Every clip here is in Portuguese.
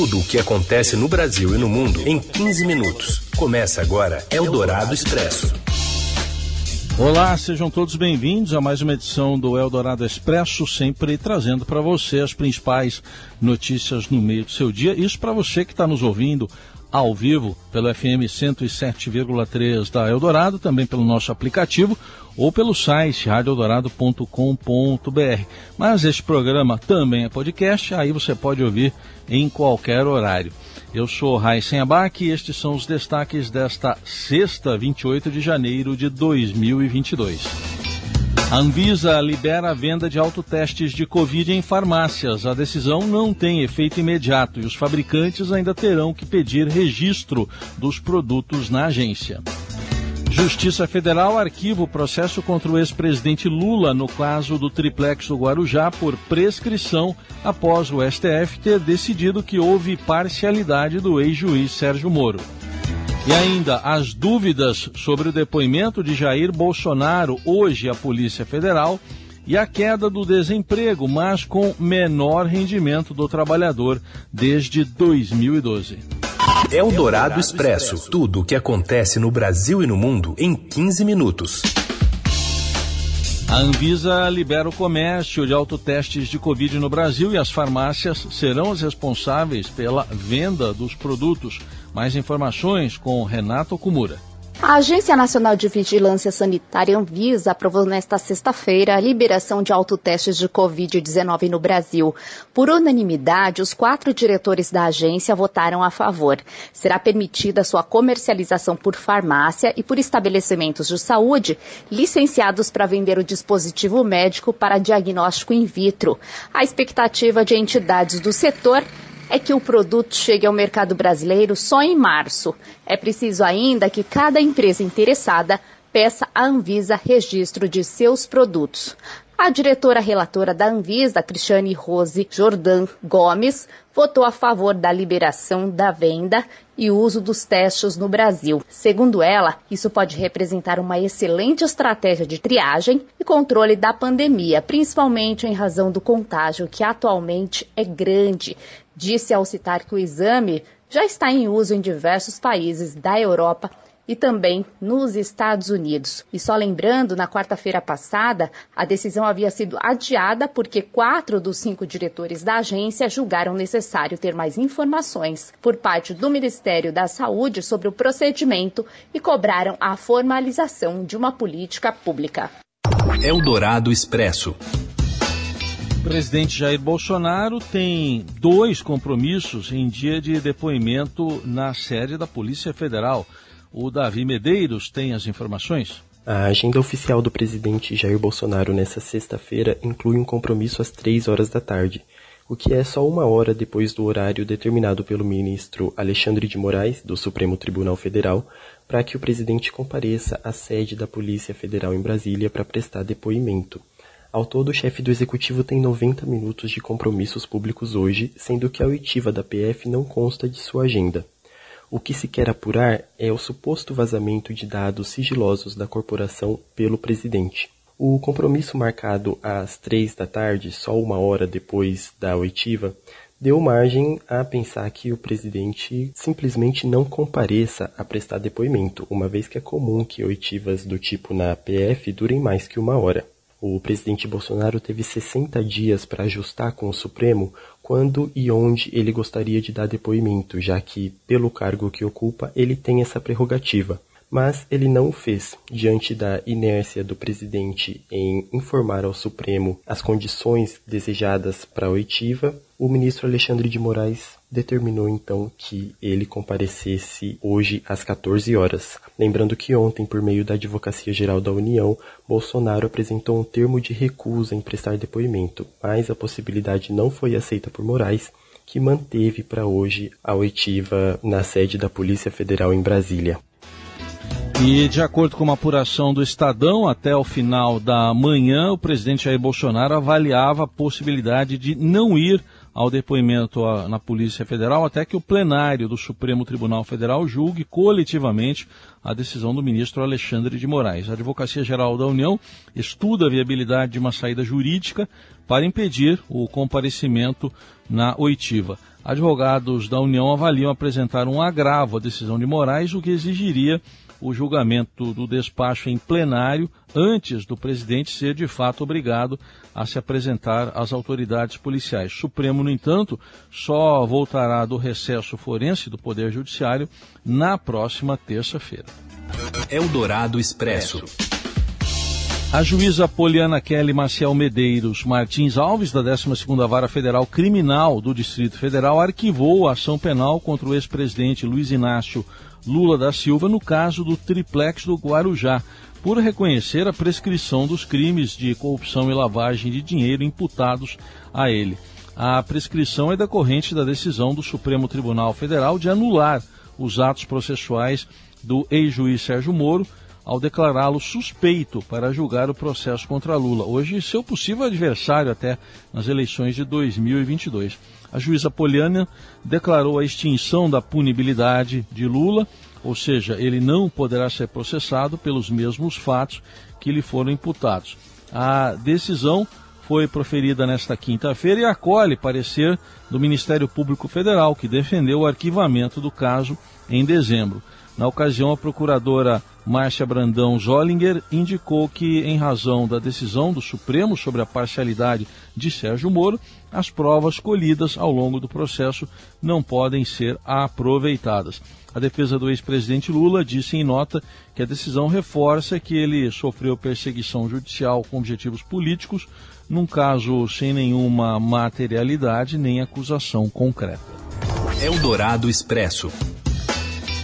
Tudo o que acontece no Brasil e no mundo em 15 minutos. Começa agora Eldorado Expresso. Olá, sejam todos bem-vindos a mais uma edição do Eldorado Expresso, sempre trazendo para você as principais notícias no meio do seu dia. Isso para você que está nos ouvindo ao vivo pelo FM 107,3 da Eldorado, também pelo nosso aplicativo ou pelo site radioeldorado.com.br. Mas este programa também é podcast, aí você pode ouvir em qualquer horário. Eu sou Raíssen Abac e estes são os destaques desta sexta, 28 de janeiro de 2022. A Anvisa libera a venda de autotestes de Covid em farmácias. A decisão não tem efeito imediato e os fabricantes ainda terão que pedir registro dos produtos na agência. Justiça Federal arquiva o processo contra o ex-presidente Lula no caso do triplex do Guarujá por prescrição após o STF ter decidido que houve parcialidade do ex-juiz Sérgio Moro. E ainda as dúvidas sobre o depoimento de Jair Bolsonaro hoje à Polícia Federal e a queda do desemprego, mas com menor rendimento do trabalhador desde 2012. É o Dourado Expresso. Tudo o que acontece no Brasil e no mundo em 15 minutos. A Anvisa libera o comércio de autotestes de Covid no Brasil e as farmácias serão as responsáveis pela venda dos produtos. Mais informações com Renato Kumura. A Agência Nacional de Vigilância Sanitária Anvisa aprovou nesta sexta-feira a liberação de autotestes de Covid-19 no Brasil. Por unanimidade, os quatro diretores da agência votaram a favor. Será permitida sua comercialização por farmácia e por estabelecimentos de saúde licenciados para vender o dispositivo médico para diagnóstico in vitro. A expectativa de entidades do setor é que o produto chegue ao mercado brasileiro só em março. É preciso ainda que cada empresa interessada peça à Anvisa registro de seus produtos. A diretora relatora da Anvisa, Cristiane Rose Jordan Gomes, votou a favor da liberação da venda e uso dos testes no Brasil. Segundo ela, isso pode representar uma excelente estratégia de triagem e controle da pandemia, principalmente em razão do contágio que atualmente é grande. Disse ao citar que o exame já está em uso em diversos países da Europa e também nos Estados Unidos. E só lembrando, na quarta-feira passada, a decisão havia sido adiada porque quatro dos cinco diretores da agência julgaram necessário ter mais informações por parte do Ministério da Saúde sobre o procedimento e cobraram a formalização de uma política pública. Eldorado Expresso. O presidente Jair Bolsonaro tem dois compromissos em dia de depoimento na sede da Polícia Federal. O Davi Medeiros tem as informações. A agenda oficial do presidente Jair Bolsonaro nesta sexta-feira inclui um compromisso às três horas da tarde, o que é só uma hora depois do horário determinado pelo ministro Alexandre de Moraes, do Supremo Tribunal Federal, para que o presidente compareça à sede da Polícia Federal em Brasília para prestar depoimento. Ao todo, o chefe do executivo tem 90 minutos de compromissos públicos hoje, sendo que a oitiva da PF não consta de sua agenda. O que se quer apurar é o suposto vazamento de dados sigilosos da corporação pelo presidente. O compromisso marcado às três da tarde, só uma hora depois da oitiva, deu margem a pensar que o presidente simplesmente não compareça a prestar depoimento, uma vez que é comum que oitivas do tipo na PF durem mais que uma hora. O presidente Bolsonaro teve 60 dias para ajustar com o Supremo quando e onde ele gostaria de dar depoimento, já que, pelo cargo que ocupa, ele tem essa prerrogativa. Mas ele não o fez, diante da inércia do presidente em informar ao Supremo as condições desejadas para a oitiva, o ministro Alexandre de Moraes determinou então que ele comparecesse hoje às 14 horas. Lembrando que ontem, por meio da Advocacia Geral da União, Bolsonaro apresentou um termo de recusa em prestar depoimento, mas a possibilidade não foi aceita por Moraes, que manteve para hoje a oitiva na sede da Polícia Federal em Brasília. E de acordo com uma apuração do Estadão, até o final da manhã, o presidente Jair Bolsonaro avaliava a possibilidade de não ir ao depoimento na Polícia Federal até que o plenário do Supremo Tribunal Federal julgue coletivamente a decisão do ministro Alexandre de Moraes. A Advocacia Geral da União estuda a viabilidade de uma saída jurídica para impedir o comparecimento na oitiva. Advogados da União avaliam apresentar um agravo à decisão de Moraes, o que exigiria o julgamento do despacho em plenário antes do presidente ser de fato obrigado a se apresentar às autoridades policiais. Supremo, no entanto, só voltará do recesso forense do Poder Judiciário na próxima terça-feira. Eldorado Expresso. A juíza Poliana Kelly Maciel Medeiros Martins Alves, da 12ª Vara Federal Criminal do Distrito Federal, arquivou a ação penal contra o ex-presidente Luiz Inácio Lula da Silva no caso do triplex do Guarujá, por reconhecer a prescrição dos crimes de corrupção e lavagem de dinheiro imputados a ele. A prescrição é decorrente da decisão do Supremo Tribunal Federal de anular os atos processuais do ex-juiz Sérgio Moro, ao declará-lo suspeito para julgar o processo contra Lula, hoje seu possível adversário até nas eleições de 2022. A juíza Poliana declarou a extinção da punibilidade de Lula, ou seja, ele não poderá ser processado pelos mesmos fatos que lhe foram imputados. A decisão foi proferida nesta quinta-feira e acolhe parecer do Ministério Público Federal, que defendeu o arquivamento do caso em dezembro. Na ocasião, a procuradora Márcia Brandão Zollinger indicou que, em razão da decisão do Supremo sobre a parcialidade de Sérgio Moro, as provas colhidas ao longo do processo não podem ser aproveitadas. A defesa do ex-presidente Lula disse em nota que a decisão reforça que ele sofreu perseguição judicial com objetivos políticos, num caso sem nenhuma materialidade nem acusação concreta. Eldorado Expresso.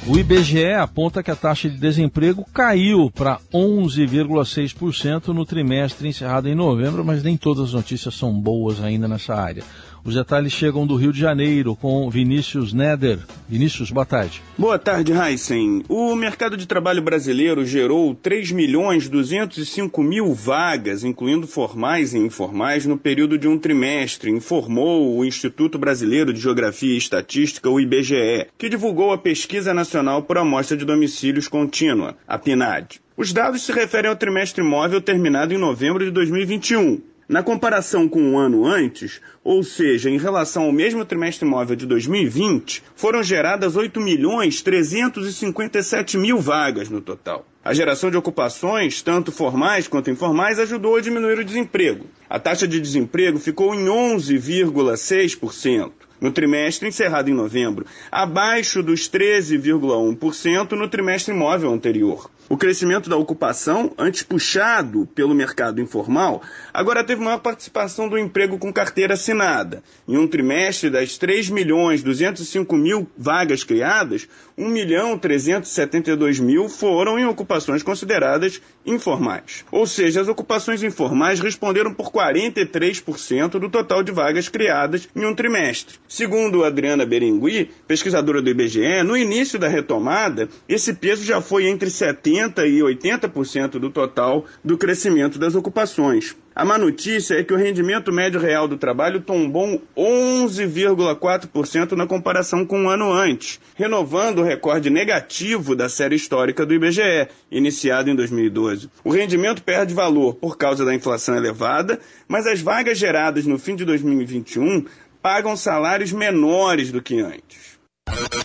O IBGE aponta que a taxa de desemprego caiu para 11,6% no trimestre encerrado em novembro, mas nem todas as notícias são boas ainda nessa área. Os detalhes chegam do Rio de Janeiro com Vinícius Neder. Vinícius, boa tarde. Boa tarde, Heisen. O mercado de trabalho brasileiro gerou 3 milhões 205 mil vagas, incluindo formais e informais, no período de um trimestre, informou o Instituto Brasileiro de Geografia e Estatística, o IBGE, que divulgou a Pesquisa Nacional por Amostra de Domicílios Contínua, a PNAD. Os dados se referem ao trimestre móvel terminado em novembro de 2021. Na comparação com um ano antes, ou seja, em relação ao mesmo trimestre móvel de 2020, foram geradas 8 milhões 357 mil vagas no total. A geração de ocupações, tanto formais quanto informais, ajudou a diminuir o desemprego. A taxa de desemprego ficou em 11,6% no trimestre encerrado em novembro, abaixo dos 13,1% no trimestre móvel anterior. O crescimento da ocupação, antes puxado pelo mercado informal, agora teve maior participação do emprego com carteira assinada. Em um trimestre, das 3 milhões 205 mil vagas criadas, 1 milhão 372 mil foram em ocupações consideradas informais. Ou seja, as ocupações informais responderam por 43% do total de vagas criadas em um trimestre. Segundo Adriana Berengui, pesquisadora do IBGE, no início da retomada, esse peso já foi entre 70 70% e 80% do total do crescimento das ocupações. A má notícia é que o rendimento médio real do trabalho tombou 11,4% na comparação com um ano antes, renovando o recorde negativo da série histórica do IBGE, iniciado em 2012. O rendimento perde valor por causa da inflação elevada, mas as vagas geradas no fim de 2021 pagam salários menores do que antes.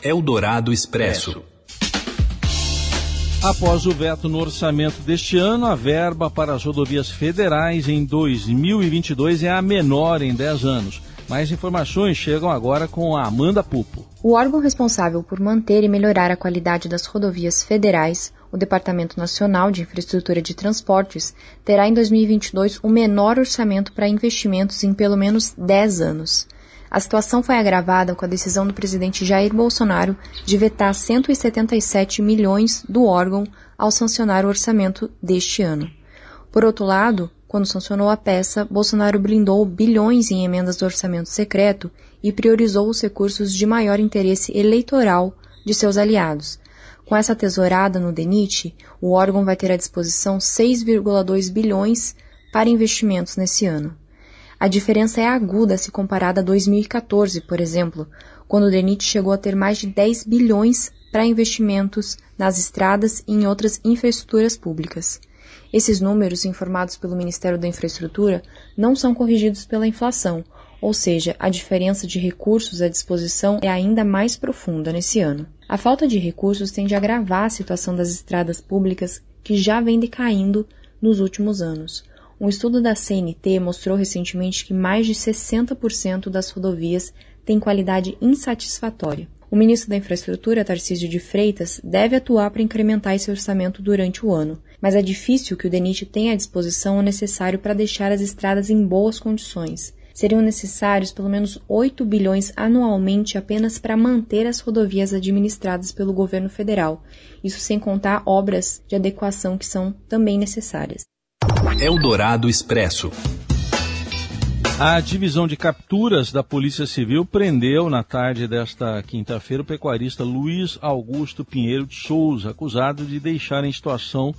Eldorado Expresso. Após o veto no orçamento deste ano, a verba para as rodovias federais em 2022 é a menor em 10 anos. Mais informações chegam agora com a Amanda Pupo. O órgão responsável por manter e melhorar a qualidade das rodovias federais, o Departamento Nacional de Infraestrutura de Transportes, terá em 2022 o menor orçamento para investimentos em pelo menos 10 anos. A situação foi agravada com a decisão do presidente Jair Bolsonaro de vetar 177 milhões do órgão ao sancionar o orçamento deste ano. Por outro lado, quando sancionou a peça, Bolsonaro blindou bilhões em emendas do orçamento secreto e priorizou os recursos de maior interesse eleitoral de seus aliados. Com essa tesourada no DENIT, o órgão vai ter à disposição 6,2 bilhões para investimentos nesse ano. A diferença é aguda se comparada a 2014, por exemplo, quando o DENIT chegou a ter mais de 10 bilhões para investimentos nas estradas e em outras infraestruturas públicas. Esses números, informados pelo Ministério da Infraestrutura, não são corrigidos pela inflação, ou seja, a diferença de recursos à disposição é ainda mais profunda nesse ano. A falta de recursos tende a agravar a situação das estradas públicas que já vem decaindo nos últimos anos. Um estudo da CNT mostrou recentemente que mais de 60% das rodovias têm qualidade insatisfatória. O ministro da Infraestrutura, Tarcísio de Freitas, deve atuar para incrementar esse orçamento durante o ano, mas é difícil que o DENIT tenha à disposição o necessário para deixar as estradas em boas condições seriam necessários pelo menos 8 bilhões anualmente apenas para manter as rodovias administradas pelo governo federal, isso sem contar obras de adequação que são também necessárias. Eldorado Expresso. A divisão de capturas da Polícia Civil prendeu na tarde desta quinta-feira o pecuarista Luiz Augusto Pinheiro de Souza, acusado de deixar em situação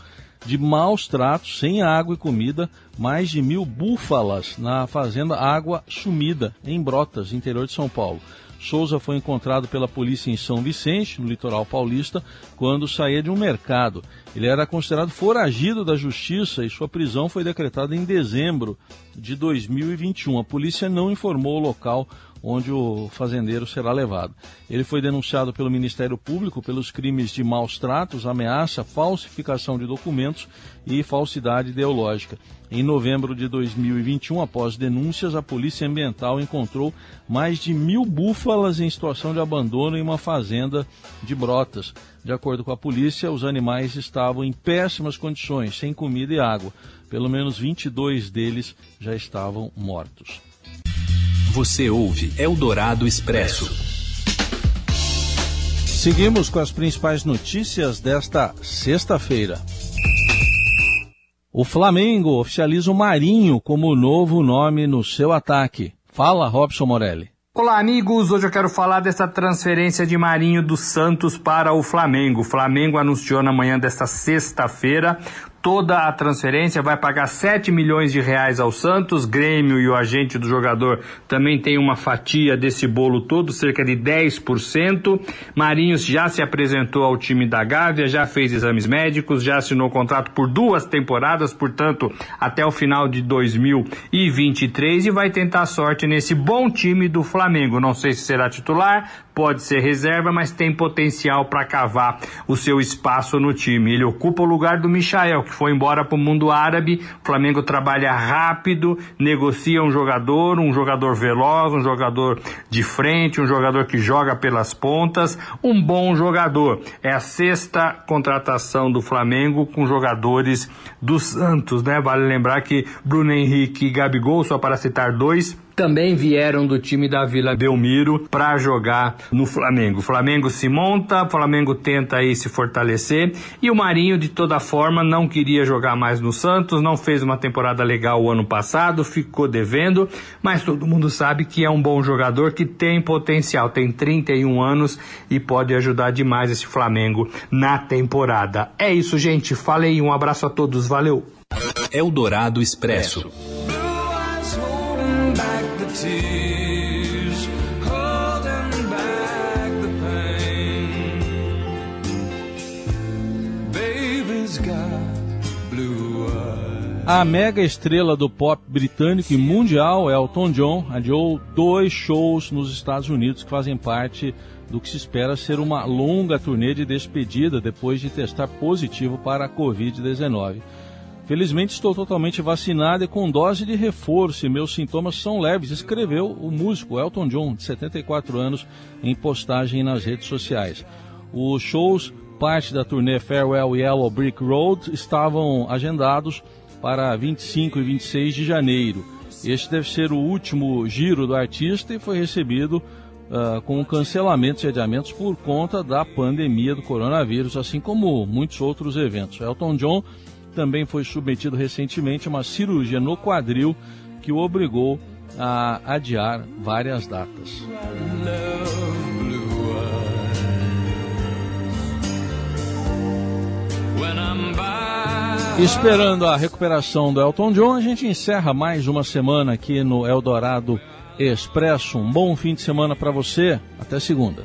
de maus tratos, sem água e comida, mais de mil búfalas na fazenda Água Sumida, em Brotas, interior de São Paulo. Souza foi encontrado pela polícia em São Vicente, no litoral paulista, quando saía de um mercado. Ele era considerado foragido da justiça e sua prisão foi decretada em dezembro de 2021. A polícia não informou o local onde o fazendeiro será levado. Ele foi denunciado pelo Ministério Público pelos crimes de maus tratos, ameaça, falsificação de documentos e falsidade ideológica. Em novembro de 2021, após denúncias, a Polícia Ambiental encontrou mais de mil búfalas em situação de abandono em uma fazenda de Brotas. De acordo com a polícia, os animais estavam em péssimas condições, sem comida e água. Pelo menos 22 deles já estavam mortos. Você ouve Eldorado Expresso. Seguimos com as principais notícias desta sexta-feira. O Flamengo oficializa o Marinho como novo nome no seu ataque. Fala, Robson Morelli. Olá, amigos. Hoje eu quero falar dessa transferência de Marinho do Santos para o Flamengo. O Flamengo anunciou na manhã desta sexta-feira toda a transferência, vai pagar 7 milhões de reais ao Santos, Grêmio e o agente do jogador também tem uma fatia desse bolo todo, cerca de 10%. Marinhos já se apresentou ao time da Gávea, já fez exames médicos, já assinou contrato por duas temporadas, portanto, até o final de 2023 e vai tentar sorte nesse bom time do Flamengo. Não sei se será titular, pode ser reserva, mas tem potencial para cavar o seu espaço no time. Ele ocupa o lugar do Michael, que foi embora para o mundo árabe. O Flamengo trabalha rápido, negocia um jogador, um jogador veloz, um jogador de frente, um jogador que joga pelas pontas, um bom jogador. É a sexta contratação do Flamengo com jogadores do Santos, né? Vale lembrar que Bruno Henrique e Gabigol, só para citar dois, também vieram do time da Vila Belmiro para jogar no Flamengo. Flamengo se monta, Flamengo tenta aí se fortalecer e o Marinho de toda forma não queria jogar mais no Santos, não fez uma temporada legal o ano passado, ficou devendo, mas todo mundo sabe que é um bom jogador que tem potencial, tem 31 anos e pode ajudar demais esse Flamengo na temporada. É isso, gente. Falei, um abraço a todos, valeu. Eldorado Expresso. A mega estrela do pop britânico e mundial, Elton John, adiou dois shows nos Estados Unidos que fazem parte do que se espera ser uma longa turnê de despedida depois de testar positivo para a Covid-19. Felizmente estou totalmente vacinado e com dose de reforço e meus sintomas são leves, escreveu o músico Elton John, de 74 anos, em postagem nas redes sociais. Os shows, parte da turnê Farewell Yellow Brick Road, estavam agendados para 25 e 26 de janeiro. Este deve ser o último giro do artista e foi recebido uh, com cancelamentos e adiamentos por conta da pandemia do coronavírus, assim como muitos outros eventos. Elton John também foi submetido recentemente a uma cirurgia no quadril que o obrigou a adiar várias datas. Esperando a recuperação do Elton John, a gente encerra mais uma semana aqui no Eldorado Expresso. Um bom fim de semana para você. Até segunda.